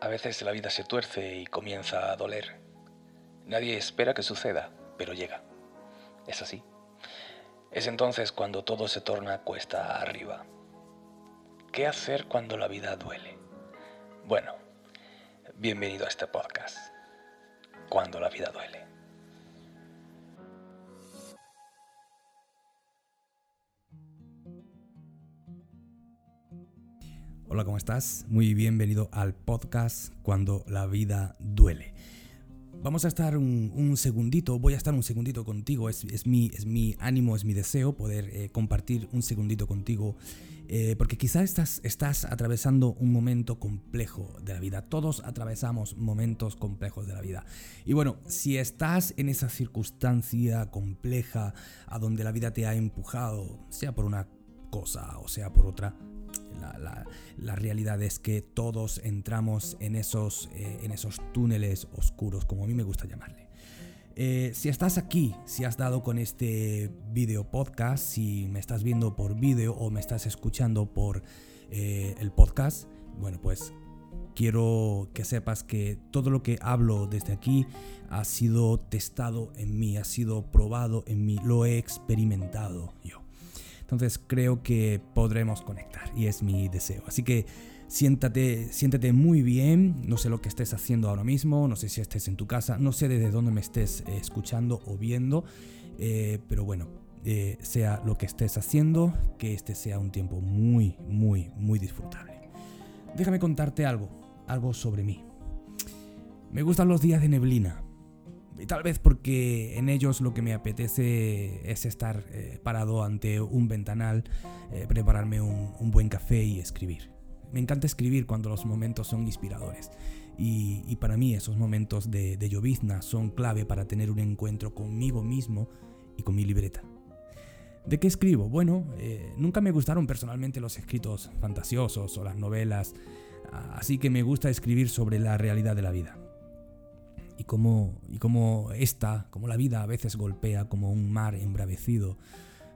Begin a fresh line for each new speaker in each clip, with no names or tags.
A veces la vida se tuerce y comienza a doler. Nadie espera que suceda, pero llega. Es así. Es entonces cuando todo se torna cuesta arriba. ¿Qué hacer cuando la vida duele? Bueno, bienvenido a este podcast. Cuando la vida duele.
Hola, ¿cómo estás? Muy bienvenido al podcast Cuando la vida duele. Vamos a estar un, segundito, voy a estar un segundito contigo, es, mi, ánimo, es mi deseo poder eh, compartir un segundito contigo, eh, porque quizás estás, estás atravesando un momento complejo de la vida, todos atravesamos momentos complejos de la vida. Y bueno, si estás en esa circunstancia compleja a donde la vida te ha empujado, sea por una cosa o sea por otra, la, realidad es que todos entramos en esos, eh, en esos túneles oscuros, como a mí me gusta llamarle. Eh, si estás aquí, si has dado con este video podcast, si me estás viendo por vídeo o me estás escuchando por eh, el podcast, bueno, pues quiero que sepas que todo lo que hablo desde aquí ha sido testado en mí, ha sido probado en mí, lo he experimentado yo. Entonces creo que podremos conectar y es mi deseo. Así que siéntate, siéntate muy bien. No sé lo que estés haciendo ahora mismo, no sé si estés en tu casa, no sé desde dónde me estés eh, escuchando o viendo, eh, pero bueno, eh, sea lo que estés haciendo, que este sea un tiempo muy, muy, muy disfrutable. Déjame contarte algo, algo sobre mí. Me gustan los días de neblina. Y tal vez porque en ellos lo que me apetece es estar eh, parado ante un ventanal, eh, prepararme un, buen café y escribir. Me encanta escribir cuando los momentos son inspiradores. Y, para mí esos momentos de, llovizna son clave para tener un encuentro conmigo mismo y con mi libreta. ¿De qué escribo? Bueno, eh, nunca me gustaron personalmente los escritos fantasiosos o las novelas, así que me gusta escribir sobre la realidad de la vida y cómo, y cómo esta, como la vida a veces golpea como un mar embravecido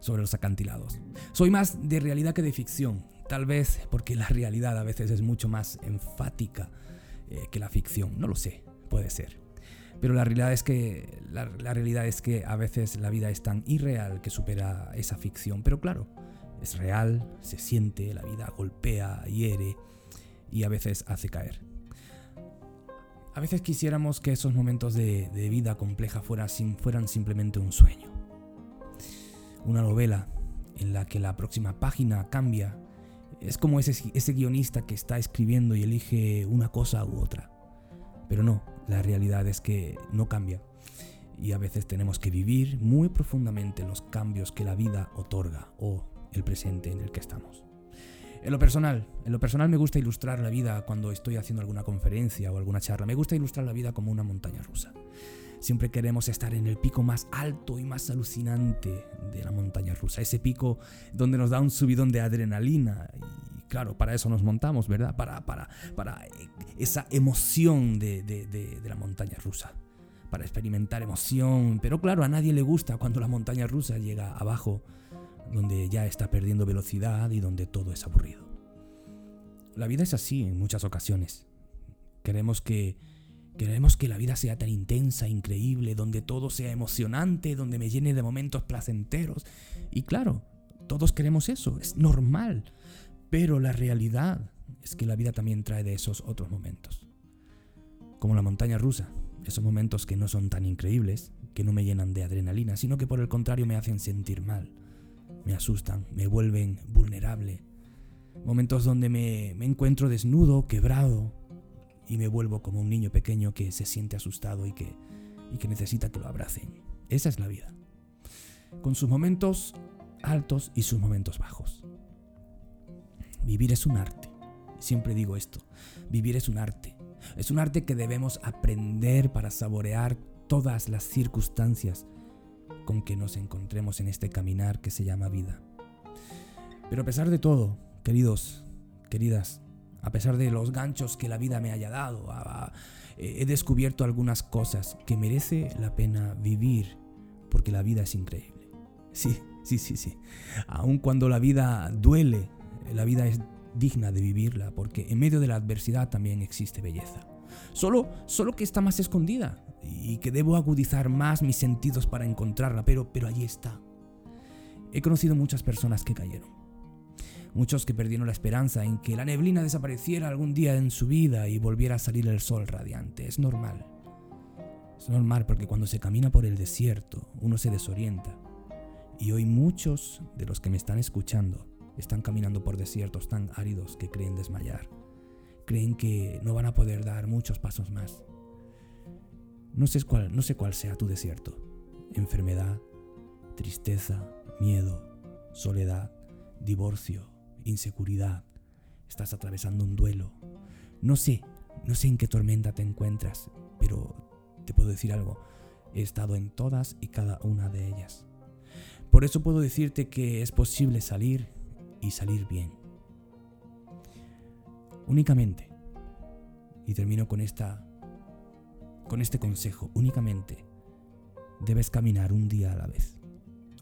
sobre los acantilados. Soy más de realidad que de ficción, tal vez porque la realidad a veces es mucho más enfática eh, que la ficción, no lo sé, puede ser. Pero la realidad, es que, la, la realidad es que a veces la vida es tan irreal que supera esa ficción. Pero claro, es real, se siente, la vida golpea, hiere y a veces hace caer. A veces quisiéramos que esos momentos de, vida compleja fueran, simplemente un sueño. Una novela en la que la próxima página cambia. Es como ese, ese guionista que está escribiendo y elige una cosa u otra. Pero no, la realidad es que no cambia. Y a veces tenemos que vivir muy profundamente los cambios que la vida otorga o el presente en el que estamos. En lo personal, en lo personal me gusta ilustrar la vida cuando estoy haciendo alguna conferencia o alguna charla. Me gusta ilustrar la vida como una montaña rusa. Siempre queremos estar en el pico más alto y más alucinante de la montaña rusa. Ese pico donde nos da un subidón de adrenalina. Y claro, para eso nos montamos, ¿verdad? Para, para, para esa emoción de, de la montaña rusa. Para experimentar emoción. Pero claro, a nadie le gusta cuando la montaña rusa llega abajo donde ya está perdiendo velocidad y donde todo es aburrido. La vida es así en muchas ocasiones. Queremos que queremos que la vida sea tan intensa, increíble, donde todo sea emocionante, donde me llene de momentos placenteros. Y claro, todos queremos eso, es normal. Pero la realidad es que la vida también trae de esos otros momentos. Como la montaña rusa, esos momentos que no son tan increíbles, que no me llenan de adrenalina, sino que por el contrario me hacen sentir mal me asustan, me vuelven vulnerable. Momentos donde me, encuentro desnudo, quebrado, y me vuelvo como un niño pequeño que se siente asustado y que, y que necesita que lo abracen. Esa es la vida. Con sus momentos altos y sus momentos bajos. Vivir es un arte. Siempre digo esto. Vivir es un arte. Es un arte que debemos aprender para saborear todas las circunstancias con que nos encontremos en este caminar que se llama vida. Pero a pesar de todo, queridos, queridas, a pesar de los ganchos que la vida me haya dado, he descubierto algunas cosas que merece la pena vivir porque la vida es increíble. Sí, sí, sí, sí. Aun cuando la vida duele, la vida es digna de vivirla, porque en medio de la adversidad también existe belleza. Solo, solo que está más escondida y que debo agudizar más mis sentidos para encontrarla, pero, pero allí está. He conocido muchas personas que cayeron. Muchos que perdieron la esperanza en que la neblina desapareciera algún día en su vida y volviera a salir el sol radiante. Es normal. Es normal porque cuando se camina por el desierto uno se desorienta. Y hoy muchos de los que me están escuchando están caminando por desiertos tan áridos que creen desmayar. Creen que no van a poder dar muchos pasos más. No sé cuál, no sé cuál sea tu desierto. Enfermedad, tristeza, miedo, soledad, divorcio, inseguridad. Estás atravesando un duelo. No sé, no sé en qué tormenta te encuentras, pero te puedo decir algo. He estado en todas y cada una de ellas. Por eso puedo decirte que es posible salir y salir bien. Únicamente, y termino con esta con este consejo, únicamente debes caminar un día a la vez.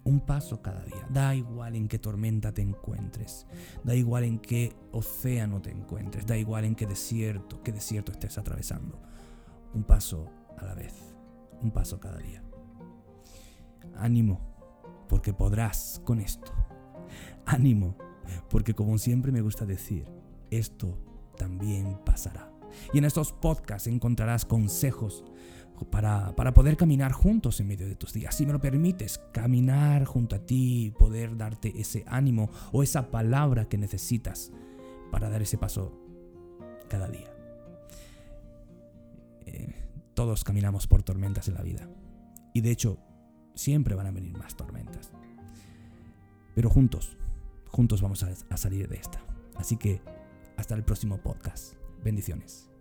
Un paso cada día. Da igual en qué tormenta te encuentres. Da igual en qué océano te encuentres. Da igual en qué desierto, qué desierto estés atravesando. Un paso a la vez. Un paso cada día. Ánimo, porque podrás con esto. Ánimo, porque como siempre me gusta decir, esto también pasará. Y en estos podcasts encontrarás consejos para, para, poder caminar juntos en medio de tus días. Si me lo permites, caminar junto a ti, poder darte ese ánimo o esa palabra que necesitas para dar ese paso cada día. Eh, todos caminamos por tormentas en la vida. Y de hecho, siempre van a venir más tormentas. Pero juntos, juntos vamos a, a salir de esta. Así que hasta el próximo podcast. Bendiciones.